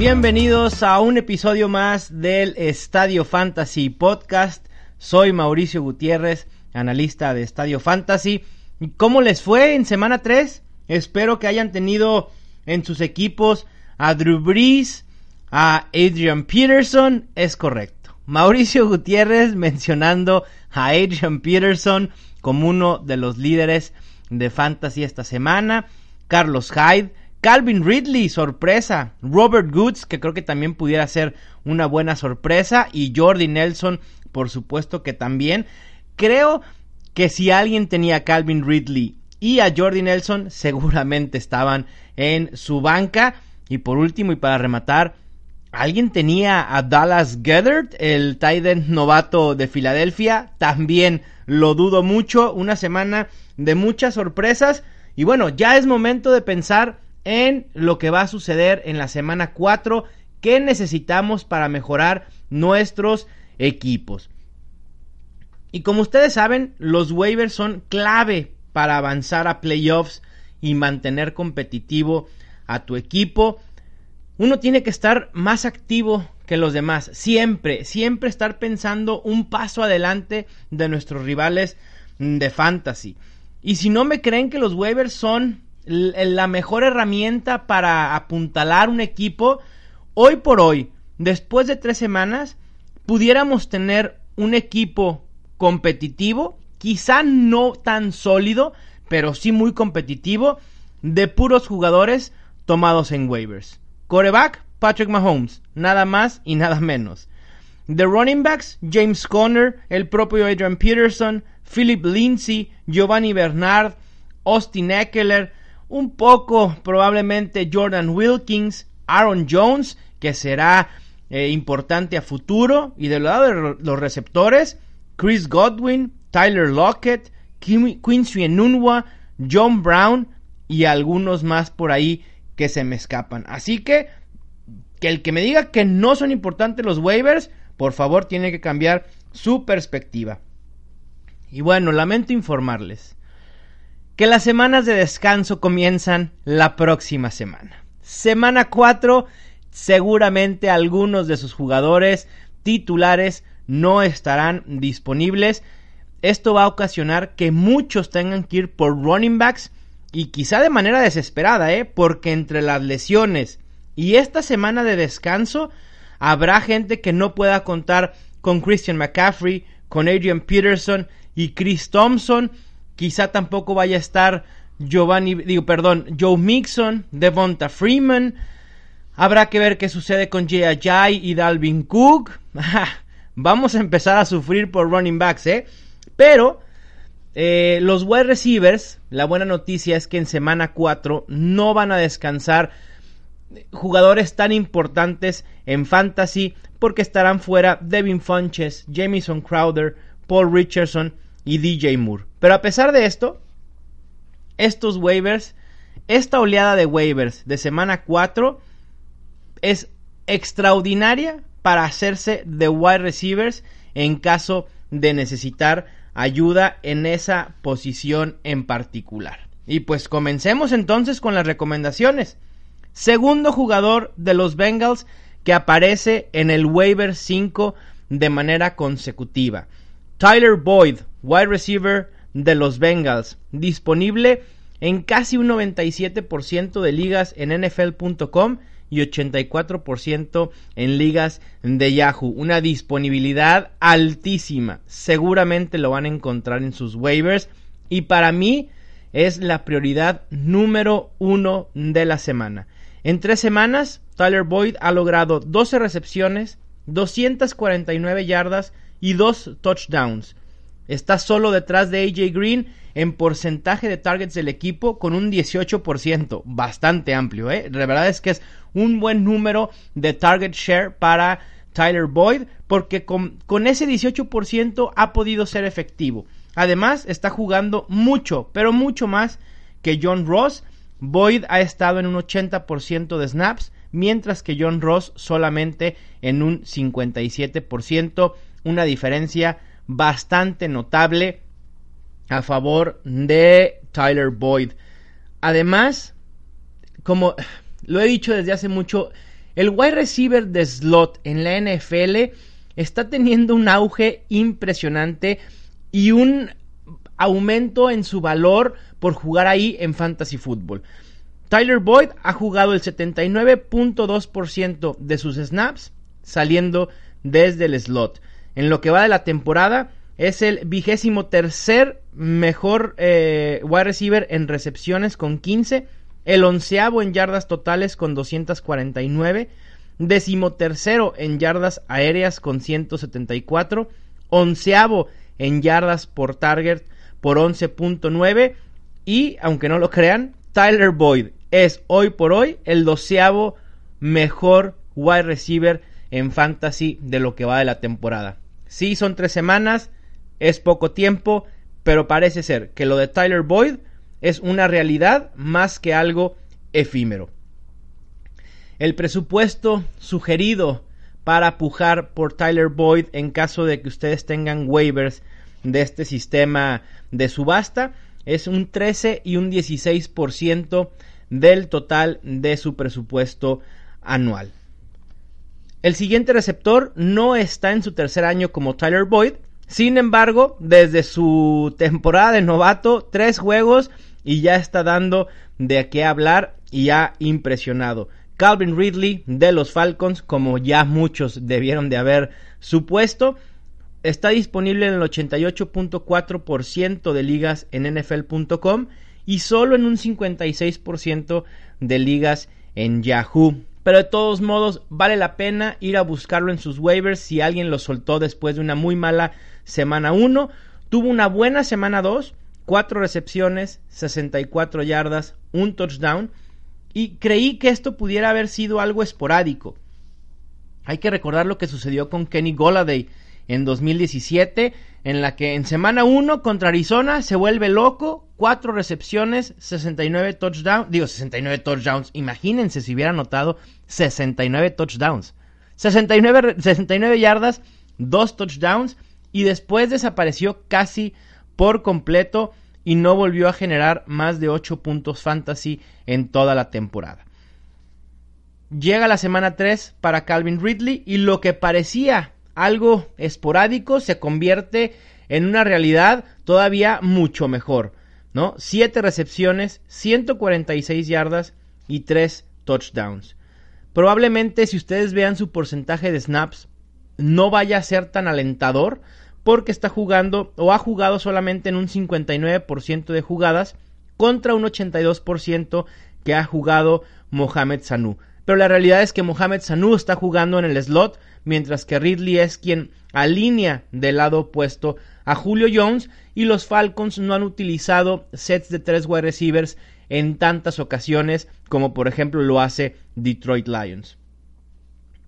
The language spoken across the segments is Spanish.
Bienvenidos a un episodio más del Estadio Fantasy Podcast. Soy Mauricio Gutiérrez, analista de Estadio Fantasy. ¿Cómo les fue en semana 3? Espero que hayan tenido en sus equipos a Drew Brees, a Adrian Peterson. Es correcto. Mauricio Gutiérrez mencionando a Adrian Peterson como uno de los líderes de Fantasy esta semana. Carlos Hyde Calvin Ridley, sorpresa. Robert Goods, que creo que también pudiera ser una buena sorpresa. Y Jordi Nelson, por supuesto que también. Creo que si alguien tenía a Calvin Ridley y a Jordi Nelson, seguramente estaban en su banca. Y por último, y para rematar, ¿alguien tenía a Dallas Gethert, el tight novato de Filadelfia? También lo dudo mucho. Una semana de muchas sorpresas. Y bueno, ya es momento de pensar en lo que va a suceder en la semana 4, qué necesitamos para mejorar nuestros equipos. Y como ustedes saben, los waivers son clave para avanzar a playoffs y mantener competitivo a tu equipo. Uno tiene que estar más activo que los demás, siempre, siempre estar pensando un paso adelante de nuestros rivales de fantasy. Y si no me creen que los waivers son la mejor herramienta para apuntalar un equipo, hoy por hoy, después de tres semanas, pudiéramos tener un equipo competitivo, quizá no tan sólido, pero sí muy competitivo, de puros jugadores tomados en waivers. Coreback, Patrick Mahomes, nada más y nada menos. De running backs, James Conner, el propio Adrian Peterson, Philip Lindsay, Giovanni Bernard, Austin Eckler, un poco probablemente Jordan Wilkins, Aaron Jones, que será eh, importante a futuro, y del lado de los receptores, Chris Godwin, Tyler Lockett, Quincy Enunwa, John Brown y algunos más por ahí que se me escapan. Así que, que el que me diga que no son importantes los waivers, por favor tiene que cambiar su perspectiva. Y bueno, lamento informarles que las semanas de descanso comienzan la próxima semana. Semana 4, seguramente algunos de sus jugadores titulares no estarán disponibles. Esto va a ocasionar que muchos tengan que ir por running backs y quizá de manera desesperada, ¿eh? porque entre las lesiones y esta semana de descanso habrá gente que no pueda contar con Christian McCaffrey, con Adrian Peterson y Chris Thompson Quizá tampoco vaya a estar Giovanni, perdón, Joe Mixon, Devonta Freeman. Habrá que ver qué sucede con Jay Ajay y Dalvin Cook. Vamos a empezar a sufrir por running backs, ¿eh? Pero eh, los wide receivers, la buena noticia es que en semana 4 no van a descansar jugadores tan importantes en fantasy porque estarán fuera Devin Funches, Jamison Crowder, Paul Richardson y DJ Moore. Pero a pesar de esto, estos waivers, esta oleada de waivers de semana 4 es extraordinaria para hacerse de wide receivers en caso de necesitar ayuda en esa posición en particular. Y pues comencemos entonces con las recomendaciones. Segundo jugador de los Bengals que aparece en el waiver 5 de manera consecutiva. Tyler Boyd, wide receiver de los Bengals, disponible en casi un 97% de ligas en NFL.com y 84% en ligas de Yahoo. Una disponibilidad altísima. Seguramente lo van a encontrar en sus waivers. Y para mí es la prioridad número uno de la semana. En tres semanas, Tyler Boyd ha logrado 12 recepciones, 249 yardas y dos touchdowns. Está solo detrás de AJ Green en porcentaje de targets del equipo con un 18%, bastante amplio, ¿eh? La verdad es que es un buen número de target share para Tyler Boyd porque con, con ese 18% ha podido ser efectivo. Además, está jugando mucho, pero mucho más que John Ross. Boyd ha estado en un 80% de snaps, mientras que John Ross solamente en un 57%, una diferencia bastante notable a favor de Tyler Boyd. Además, como lo he dicho desde hace mucho, el wide receiver de slot en la NFL está teniendo un auge impresionante y un aumento en su valor por jugar ahí en fantasy football. Tyler Boyd ha jugado el 79.2% de sus snaps saliendo desde el slot. En lo que va de la temporada, es el vigésimo tercer mejor eh, wide receiver en recepciones con 15, el onceavo en yardas totales con 249, decimotercero en yardas aéreas con 174, onceavo en yardas por target por 11.9 y, aunque no lo crean, Tyler Boyd es hoy por hoy el doceavo mejor wide receiver en fantasy de lo que va de la temporada. Sí, son tres semanas, es poco tiempo, pero parece ser que lo de Tyler Boyd es una realidad más que algo efímero. El presupuesto sugerido para pujar por Tyler Boyd en caso de que ustedes tengan waivers de este sistema de subasta es un 13 y un 16% del total de su presupuesto anual. El siguiente receptor no está en su tercer año como Tyler Boyd. Sin embargo, desde su temporada de novato, tres juegos y ya está dando de qué hablar y ha impresionado. Calvin Ridley de los Falcons, como ya muchos debieron de haber supuesto, está disponible en el 88.4% de ligas en NFL.com y solo en un 56% de ligas en Yahoo. Pero de todos modos, vale la pena ir a buscarlo en sus waivers si alguien lo soltó después de una muy mala semana 1. Tuvo una buena semana 2, 4 recepciones, 64 yardas, un touchdown. Y creí que esto pudiera haber sido algo esporádico. Hay que recordar lo que sucedió con Kenny Goladay en 2017, en la que en semana 1 contra Arizona se vuelve loco, 4 recepciones, 69 touchdowns, digo 69 touchdowns, imagínense si hubiera anotado 69 touchdowns, 69, 69 yardas, 2 touchdowns y después desapareció casi por completo y no volvió a generar más de 8 puntos fantasy en toda la temporada. Llega la semana 3 para Calvin Ridley y lo que parecía algo esporádico se convierte en una realidad todavía mucho mejor, ¿no? Siete recepciones, 146 yardas y tres touchdowns. Probablemente si ustedes vean su porcentaje de snaps, no vaya a ser tan alentador porque está jugando o ha jugado solamente en un 59% de jugadas contra un 82% que ha jugado Mohamed Sanu. Pero la realidad es que Mohamed Sanu está jugando en el slot mientras que Ridley es quien alinea del lado opuesto a Julio Jones y los Falcons no han utilizado sets de tres wide receivers en tantas ocasiones como por ejemplo lo hace Detroit Lions.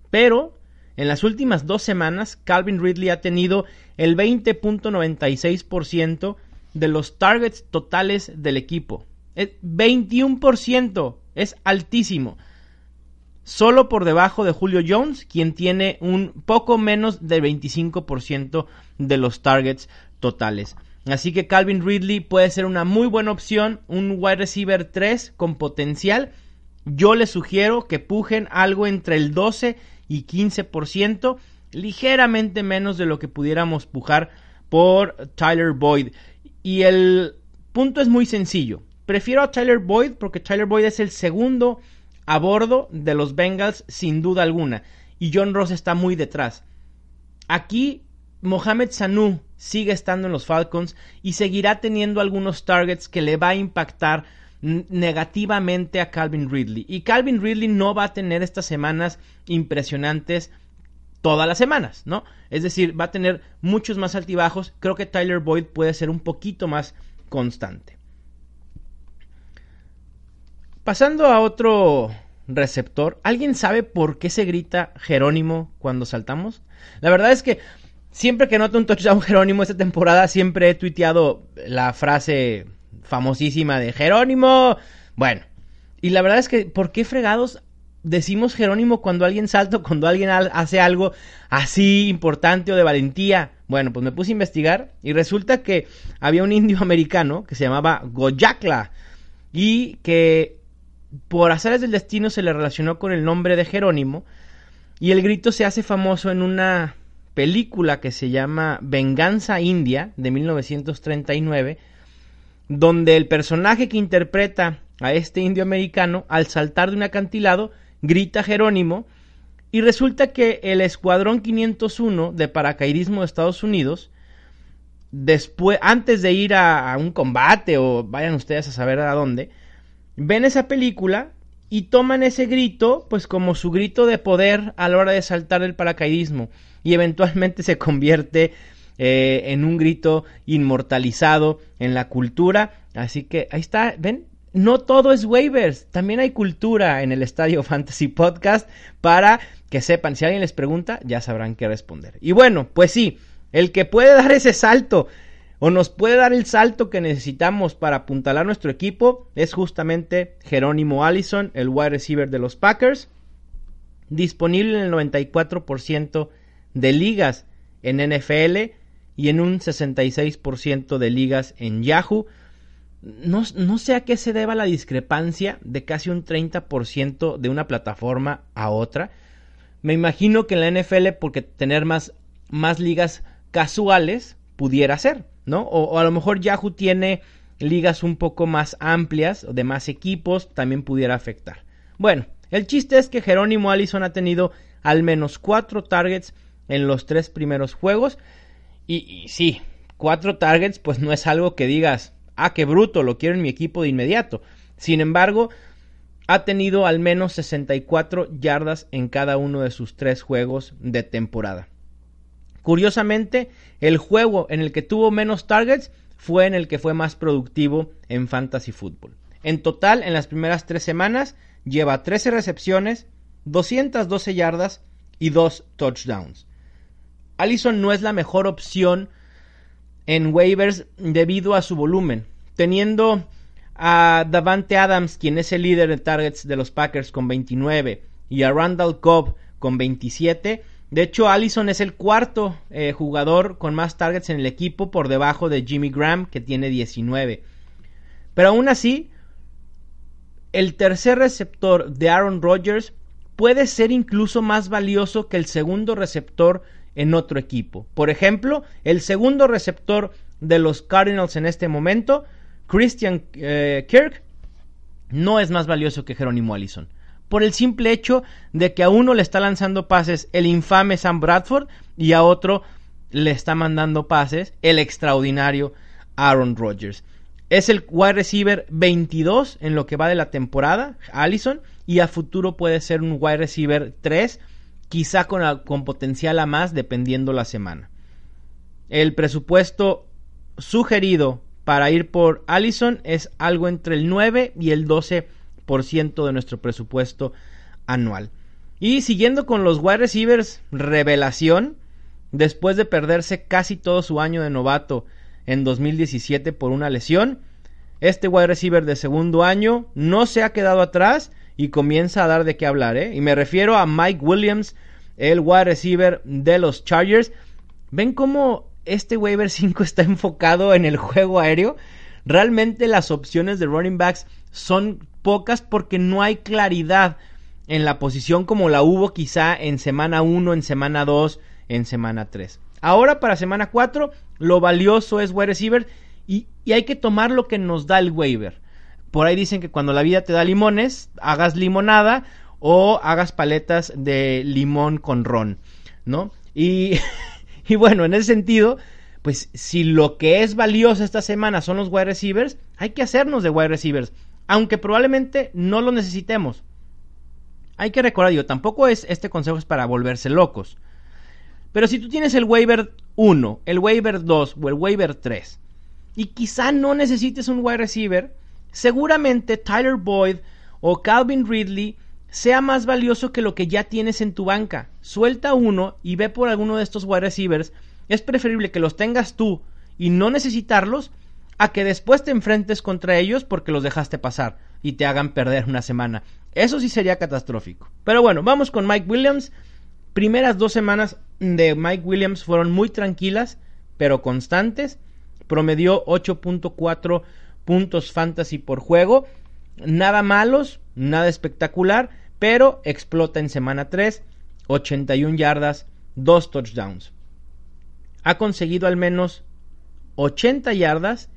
Pero en las últimas dos semanas Calvin Ridley ha tenido el 20.96% de los targets totales del equipo. 21% es altísimo solo por debajo de Julio Jones, quien tiene un poco menos del 25% de los targets totales. Así que Calvin Ridley puede ser una muy buena opción, un wide receiver 3 con potencial. Yo les sugiero que pujen algo entre el 12 y 15%, ligeramente menos de lo que pudiéramos pujar por Tyler Boyd. Y el punto es muy sencillo. Prefiero a Tyler Boyd porque Tyler Boyd es el segundo a bordo de los Bengals sin duda alguna. Y John Ross está muy detrás. Aquí Mohamed Sanu sigue estando en los Falcons y seguirá teniendo algunos targets que le va a impactar negativamente a Calvin Ridley. Y Calvin Ridley no va a tener estas semanas impresionantes todas las semanas, ¿no? Es decir, va a tener muchos más altibajos. Creo que Tyler Boyd puede ser un poquito más constante. Pasando a otro receptor, ¿alguien sabe por qué se grita Jerónimo cuando saltamos? La verdad es que siempre que noto un touchdown Jerónimo esta temporada, siempre he tuiteado la frase famosísima de Jerónimo. Bueno, y la verdad es que, ¿por qué fregados decimos Jerónimo cuando alguien salta, cuando alguien hace algo así importante o de valentía? Bueno, pues me puse a investigar y resulta que había un indio americano que se llamaba Goyakla y que por azares del destino se le relacionó con el nombre de Jerónimo y el grito se hace famoso en una película que se llama Venganza India de 1939 donde el personaje que interpreta a este indio americano al saltar de un acantilado grita Jerónimo y resulta que el Escuadrón 501 de paracaidismo de Estados Unidos después antes de ir a, a un combate o vayan ustedes a saber a dónde ven esa película y toman ese grito pues como su grito de poder a la hora de saltar el paracaidismo y eventualmente se convierte eh, en un grito inmortalizado en la cultura. Así que ahí está, ven, no todo es waivers, también hay cultura en el Estadio Fantasy Podcast para que sepan, si alguien les pregunta, ya sabrán qué responder. Y bueno, pues sí, el que puede dar ese salto o nos puede dar el salto que necesitamos para apuntalar nuestro equipo es justamente Jerónimo Allison, el wide receiver de los Packers, disponible en el 94% de ligas en NFL y en un 66% de ligas en Yahoo. No, sé a qué se deba la discrepancia de casi un 30% de una plataforma a otra. Me imagino que en la NFL, porque tener más, más ligas casuales, pudiera ser. ¿No? O, a lo mejor Yahoo tiene ligas un poco más amplias, o de más equipos, también pudiera afectar. Bueno, el chiste es que Jerónimo Allison ha tenido al menos cuatro targets en los tres primeros juegos. Y, y, sí, cuatro targets, pues no es algo que digas, ah, qué bruto, lo quiero en mi equipo de inmediato. Sin embargo, ha tenido al menos 64 yardas en cada uno de sus tres juegos de temporada. Curiosamente, el juego en el que tuvo menos targets fue en el que fue más productivo en fantasy football. En total, en las primeras tres semanas, lleva 13 recepciones, 212 yardas y 2 touchdowns. Allison no es la mejor opción en waivers debido a su volumen, teniendo a Davante Adams, quien es el líder de targets de los Packers con 29, y a Randall Cobb con 27, de hecho, Allison es el cuarto eh, jugador con más targets en el equipo por debajo de Jimmy Graham, que tiene 19. Pero aún así, el tercer receptor de Aaron Rodgers puede ser incluso más valioso que el segundo receptor en otro equipo. Por ejemplo, el segundo receptor de los Cardinals en este momento, Christian eh, Kirk, no es más valioso que Jerónimo Allison por el simple hecho de que a uno le está lanzando pases el infame Sam Bradford y a otro le está mandando pases el extraordinario Aaron Rodgers. Es el wide receiver 22 en lo que va de la temporada, Allison, y a futuro puede ser un wide receiver 3, quizá con, con potencial a más dependiendo la semana. El presupuesto sugerido para ir por Allison es algo entre el 9 y el 12 de nuestro presupuesto anual. Y siguiendo con los wide receivers revelación, después de perderse casi todo su año de novato en 2017 por una lesión, este wide receiver de segundo año no se ha quedado atrás y comienza a dar de qué hablar. ¿eh? Y me refiero a Mike Williams, el wide receiver de los Chargers. ¿Ven cómo este waiver 5 está enfocado en el juego aéreo? Realmente las opciones de running backs son pocas porque no hay claridad en la posición como la hubo quizá en semana 1, en semana 2, en semana 3. Ahora para semana 4 lo valioso es wide receiver y, y hay que tomar lo que nos da el waiver. Por ahí dicen que cuando la vida te da limones, hagas limonada o hagas paletas de limón con ron, ¿no? Y, y bueno, en ese sentido, pues si lo que es valioso esta semana son los wide receivers, hay que hacernos de wide receivers aunque probablemente no lo necesitemos. Hay que recordar, yo tampoco es este consejo es para volverse locos. Pero si tú tienes el waiver 1, el waiver 2 o el waiver 3 y quizá no necesites un wide receiver, seguramente Tyler Boyd o Calvin Ridley sea más valioso que lo que ya tienes en tu banca. Suelta uno y ve por alguno de estos wide receivers. Es preferible que los tengas tú y no necesitarlos a que después te enfrentes contra ellos porque los dejaste pasar y te hagan perder una semana. Eso sí sería catastrófico. Pero bueno, vamos con Mike Williams. Primeras dos semanas de Mike Williams fueron muy tranquilas, pero constantes. Promedió 8.4 puntos fantasy por juego. Nada malos, nada espectacular, pero explota en semana 3, 81 yardas, 2 touchdowns. Ha conseguido al menos 80 yardas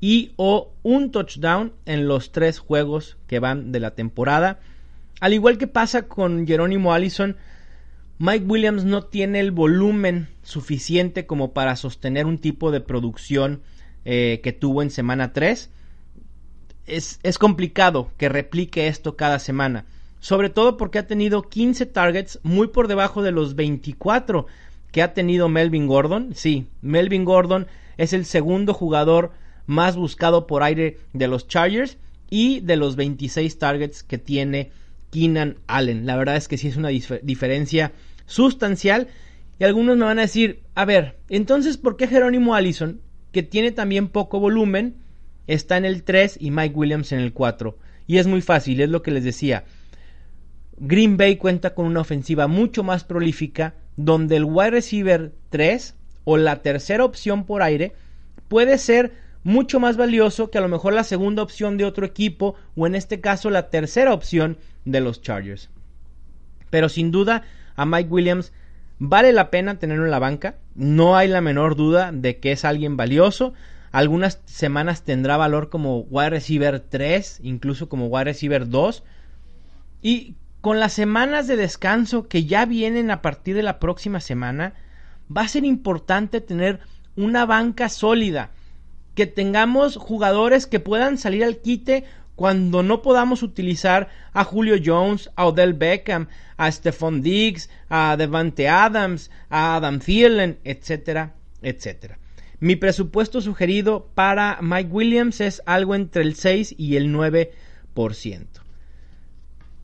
y o un touchdown en los tres juegos que van de la temporada. Al igual que pasa con Jerónimo Allison, Mike Williams no tiene el volumen suficiente como para sostener un tipo de producción eh, que tuvo en semana 3. Es, es complicado que replique esto cada semana, sobre todo porque ha tenido 15 targets muy por debajo de los 24 que ha tenido Melvin Gordon. Sí, Melvin Gordon es el segundo jugador más buscado por aire de los Chargers y de los 26 targets que tiene Keenan Allen. La verdad es que sí es una diferencia sustancial. Y algunos me van a decir, a ver, entonces, ¿por qué Jerónimo Allison, que tiene también poco volumen, está en el 3 y Mike Williams en el 4? Y es muy fácil, es lo que les decía. Green Bay cuenta con una ofensiva mucho más prolífica, donde el wide receiver 3 o la tercera opción por aire puede ser mucho más valioso que a lo mejor la segunda opción de otro equipo o en este caso la tercera opción de los Chargers. Pero sin duda a Mike Williams vale la pena tenerlo en la banca, no hay la menor duda de que es alguien valioso. Algunas semanas tendrá valor como wide receiver 3, incluso como wide receiver 2. Y con las semanas de descanso que ya vienen a partir de la próxima semana, va a ser importante tener una banca sólida que tengamos jugadores que puedan salir al quite cuando no podamos utilizar a Julio Jones, a Odell Beckham, a Stephon Diggs, a Devante Adams, a Adam Thielen, etcétera, etcétera. Mi presupuesto sugerido para Mike Williams es algo entre el 6 y el 9%.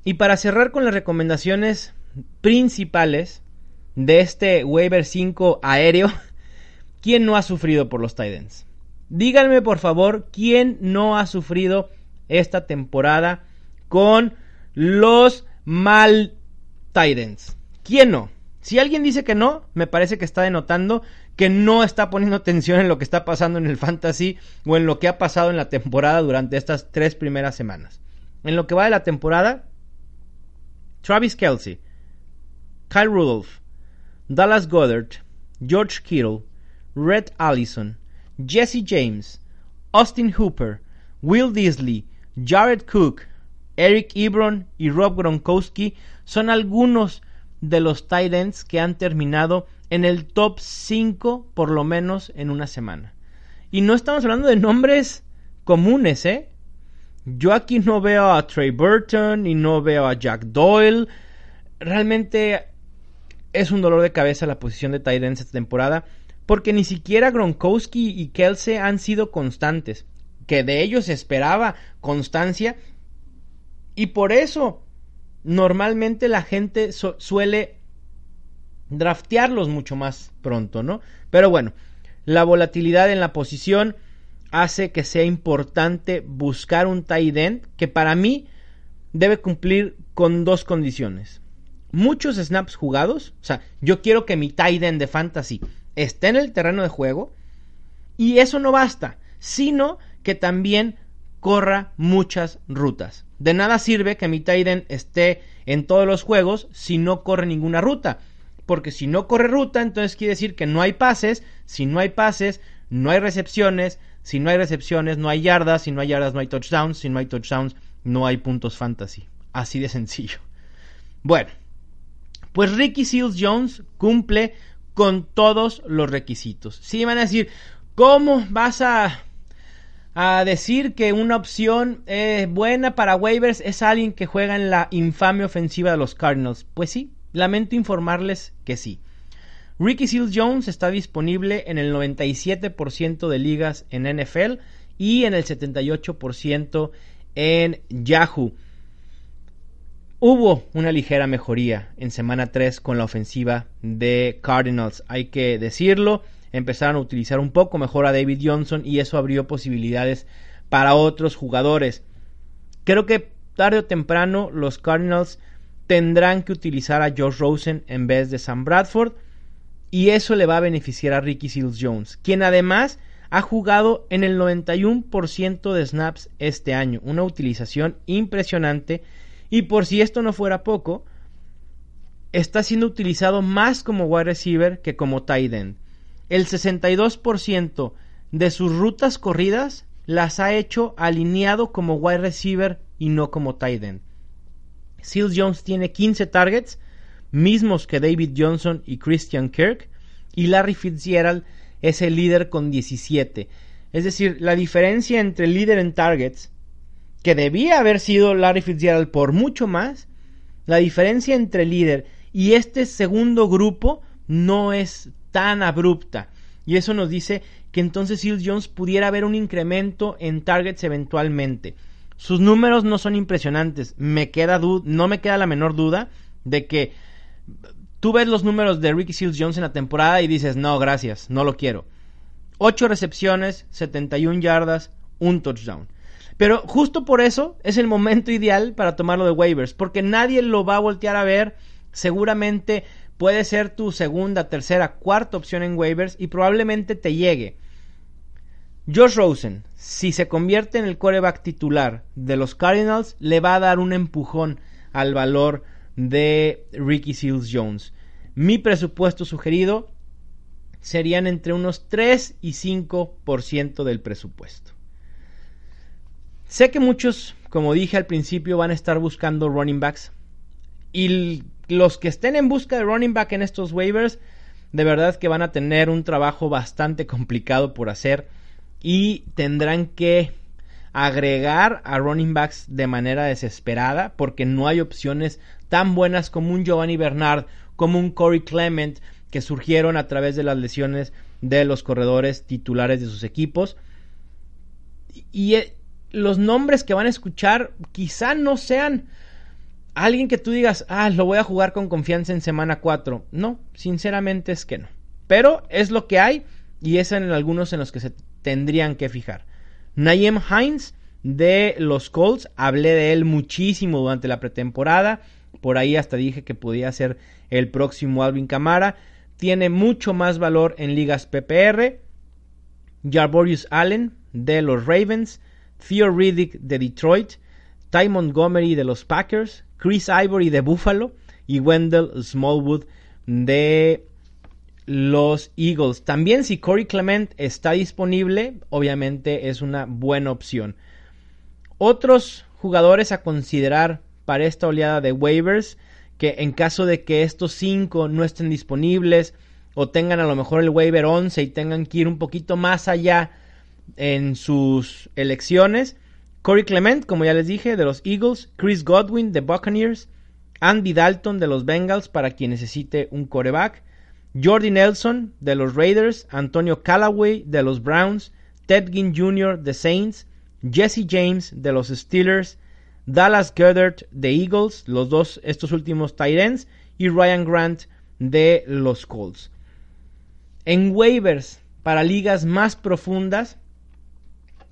Y para cerrar con las recomendaciones principales de este waiver 5 aéreo, ¿quién no ha sufrido por los Titans? Díganme por favor quién no ha sufrido esta temporada con los mal Titans. ¿Quién no? Si alguien dice que no, me parece que está denotando que no está poniendo atención en lo que está pasando en el fantasy o en lo que ha pasado en la temporada durante estas tres primeras semanas. En lo que va de la temporada, Travis Kelsey, Kyle Rudolph, Dallas Goddard, George Kittle, Red Allison, Jesse James, Austin Hooper, Will Disley, Jared Cook, Eric Ebron y Rob Gronkowski son algunos de los tight ends que han terminado en el top 5 por lo menos en una semana. Y no estamos hablando de nombres comunes, ¿eh? Yo aquí no veo a Trey Burton y no veo a Jack Doyle. Realmente es un dolor de cabeza la posición de tight ends esta temporada porque ni siquiera Gronkowski y Kelsey han sido constantes, que de ellos se esperaba constancia, y por eso normalmente la gente suele draftearlos mucho más pronto, ¿no? Pero bueno, la volatilidad en la posición hace que sea importante buscar un tight end que para mí debe cumplir con dos condiciones. Muchos snaps jugados, o sea, yo quiero que mi tight end de fantasy esté en el terreno de juego y eso no basta, sino que también corra muchas rutas. De nada sirve que mi Tiden esté en todos los juegos si no corre ninguna ruta. Porque si no corre ruta, entonces quiere decir que no hay pases. Si no hay pases, no hay recepciones. Si no hay recepciones, no hay yardas. Si no hay yardas, no hay touchdowns. Si no hay touchdowns, no hay puntos fantasy. Así de sencillo. Bueno, pues Ricky Seals Jones cumple con todos los requisitos. Si van a decir, ¿cómo vas a, a decir que una opción eh, buena para waivers es alguien que juega en la infame ofensiva de los Cardinals? Pues sí, lamento informarles que sí. Ricky Seals Jones está disponible en el 97% de ligas en NFL y en el 78% en Yahoo. Hubo una ligera mejoría en semana 3 con la ofensiva de Cardinals, hay que decirlo. Empezaron a utilizar un poco mejor a David Johnson y eso abrió posibilidades para otros jugadores. Creo que tarde o temprano los Cardinals tendrán que utilizar a Josh Rosen en vez de Sam Bradford y eso le va a beneficiar a Ricky Seals Jones, quien además ha jugado en el 91% de snaps este año, una utilización impresionante y por si esto no fuera poco, está siendo utilizado más como wide receiver que como tight end. El 62% de sus rutas corridas las ha hecho alineado como wide receiver y no como tight end. Seals Jones tiene 15 targets, mismos que David Johnson y Christian Kirk, y Larry Fitzgerald es el líder con 17. Es decir, la diferencia entre líder en targets que debía haber sido Larry Fitzgerald por mucho más, la diferencia entre líder y este segundo grupo no es tan abrupta. Y eso nos dice que entonces Seals Jones pudiera haber un incremento en targets eventualmente. Sus números no son impresionantes. Me queda no me queda la menor duda de que tú ves los números de Ricky Seals Jones en la temporada y dices, no, gracias, no lo quiero. 8 recepciones, 71 yardas, un touchdown. Pero justo por eso es el momento ideal para tomarlo de waivers, porque nadie lo va a voltear a ver. Seguramente puede ser tu segunda, tercera, cuarta opción en waivers y probablemente te llegue. Josh Rosen, si se convierte en el coreback titular de los Cardinals, le va a dar un empujón al valor de Ricky Seals Jones. Mi presupuesto sugerido serían entre unos 3 y 5% del presupuesto. Sé que muchos, como dije al principio, van a estar buscando running backs. Y los que estén en busca de running back en estos waivers, de verdad que van a tener un trabajo bastante complicado por hacer. Y tendrán que agregar a running backs de manera desesperada porque no hay opciones tan buenas como un Giovanni Bernard, como un Corey Clement que surgieron a través de las lesiones de los corredores titulares de sus equipos. Y eh, los nombres que van a escuchar quizá no sean alguien que tú digas, ah, lo voy a jugar con confianza en semana 4. No, sinceramente es que no. Pero es lo que hay y es en algunos en los que se tendrían que fijar. Nayem Hines de los Colts, hablé de él muchísimo durante la pretemporada. Por ahí hasta dije que podía ser el próximo Alvin Camara. Tiene mucho más valor en ligas PPR. Jarborius Allen de los Ravens. Theo Riddick de Detroit, Ty Montgomery de los Packers, Chris Ivory de Buffalo y Wendell Smallwood de los Eagles. También si Corey Clement está disponible, obviamente es una buena opción. Otros jugadores a considerar para esta oleada de waivers, que en caso de que estos cinco no estén disponibles o tengan a lo mejor el waiver 11 y tengan que ir un poquito más allá en sus elecciones. Corey Clement, como ya les dije, de los Eagles. Chris Godwin de Buccaneers. Andy Dalton de los Bengals para quien necesite un coreback. Jordi Nelson de los Raiders. Antonio Callaway de los Browns. Ted Ginn Jr. de Saints. Jesse James de los Steelers. Dallas Goddard de Eagles, los dos, estos últimos tight ends, y Ryan Grant de los Colts. En waivers para ligas más profundas,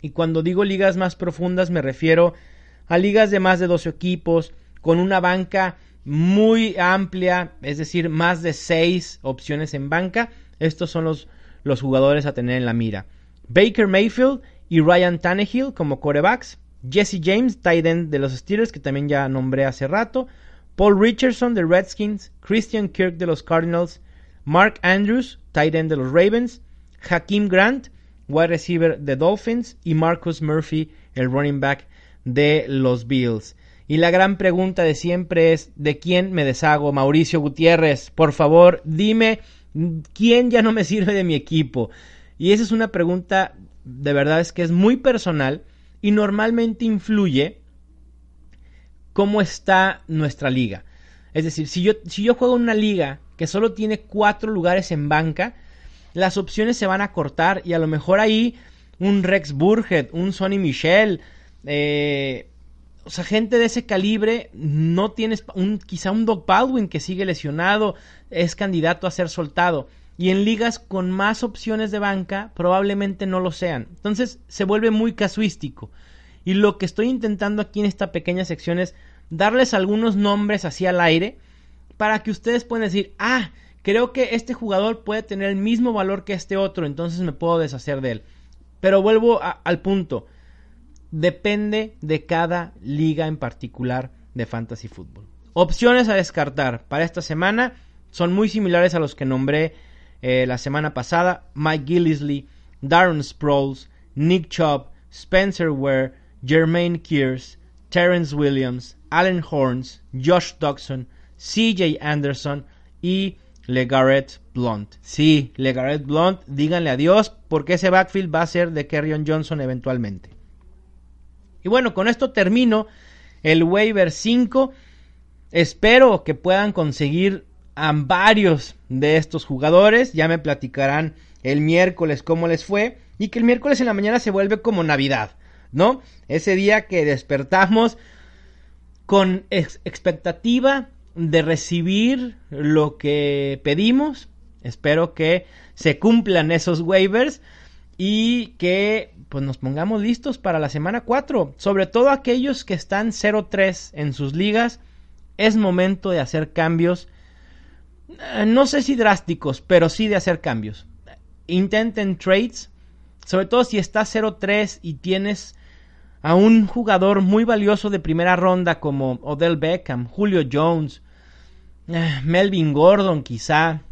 y cuando digo ligas más profundas me refiero a ligas de más de 12 equipos, con una banca muy amplia, es decir, más de 6 opciones en banca. Estos son los, los jugadores a tener en la mira. Baker Mayfield y Ryan Tannehill como corebacks. Jesse James, tight end de los Steelers, que también ya nombré hace rato. Paul Richardson de Redskins. Christian Kirk de los Cardinals. Mark Andrews, tight end de los Ravens. Hakeem Grant, wide receiver de Dolphins, y Marcus Murphy, el running back de los Bills. Y la gran pregunta de siempre es, ¿de quién me deshago? Mauricio Gutiérrez, por favor, dime quién ya no me sirve de mi equipo. Y esa es una pregunta, de verdad es que es muy personal y normalmente influye cómo está nuestra liga. Es decir, si yo, si yo juego en una liga que solo tiene cuatro lugares en banca, las opciones se van a cortar y a lo mejor ahí un Rex Burhead, un Sonny Michel, eh, o sea, gente de ese calibre, no tienes un, quizá un Doc Baldwin que sigue lesionado, es candidato a ser soltado. Y en ligas con más opciones de banca, probablemente no lo sean. Entonces se vuelve muy casuístico. Y lo que estoy intentando aquí en esta pequeña sección es darles algunos nombres así al aire para que ustedes puedan decir, ah, creo que este jugador puede tener el mismo valor que este otro, entonces me puedo deshacer de él. Pero vuelvo al punto, depende de cada liga en particular de fantasy fútbol. Opciones a descartar para esta semana son muy similares a los que nombré eh, la semana pasada. Mike Gillisley, Darren Sproles, Nick Chubb, Spencer Ware, Jermaine Kears, Terrence Williams, Allen Horns, Josh Dodson, CJ Anderson y LeGarrette Blunt. Sí, LeGarrette Blunt, díganle adiós porque ese backfield va a ser de Kerryon Johnson eventualmente. Y bueno, con esto termino el waiver 5. Espero que puedan conseguir a varios de estos jugadores. Ya me platicarán el miércoles cómo les fue. Y que el miércoles en la mañana se vuelve como Navidad, ¿no? Ese día que despertamos con expectativa de recibir lo que pedimos. Espero que se cumplan esos waivers y que pues nos pongamos listos para la semana 4. Sobre todo aquellos que están 0-3 en sus ligas, es momento de hacer cambios. Eh, no sé si drásticos, pero sí de hacer cambios. Intenten trades, sobre todo si estás 0-3 y tienes a un jugador muy valioso de primera ronda como Odell Beckham, Julio Jones, eh, Melvin Gordon quizá.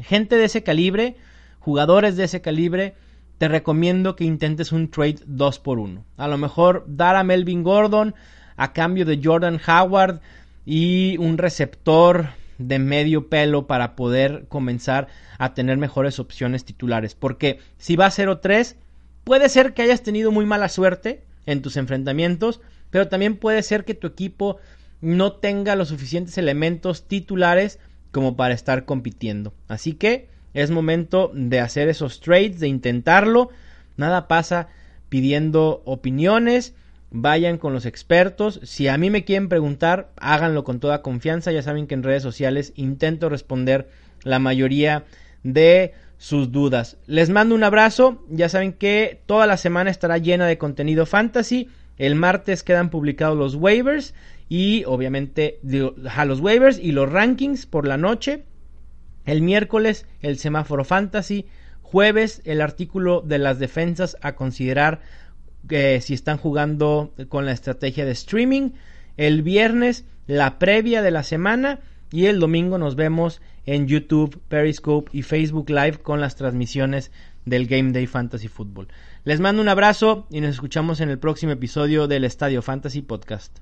Gente de ese calibre, jugadores de ese calibre, te recomiendo que intentes un trade 2 por 1. A lo mejor dar a Melvin Gordon a cambio de Jordan Howard y un receptor de medio pelo para poder comenzar a tener mejores opciones titulares. Porque si va a 0-3, puede ser que hayas tenido muy mala suerte en tus enfrentamientos, pero también puede ser que tu equipo no tenga los suficientes elementos titulares como para estar compitiendo. Así que es momento de hacer esos trades, de intentarlo. Nada pasa pidiendo opiniones. Vayan con los expertos. Si a mí me quieren preguntar, háganlo con toda confianza. Ya saben que en redes sociales intento responder la mayoría de sus dudas. Les mando un abrazo. Ya saben que toda la semana estará llena de contenido fantasy. El martes quedan publicados los waivers y obviamente a los waivers y los rankings por la noche. El miércoles el semáforo fantasy. Jueves el artículo de las defensas a considerar eh, si están jugando con la estrategia de streaming. El viernes la previa de la semana. Y el domingo nos vemos en YouTube, Periscope y Facebook Live con las transmisiones del Game Day Fantasy Football. Les mando un abrazo y nos escuchamos en el próximo episodio del Estadio Fantasy Podcast.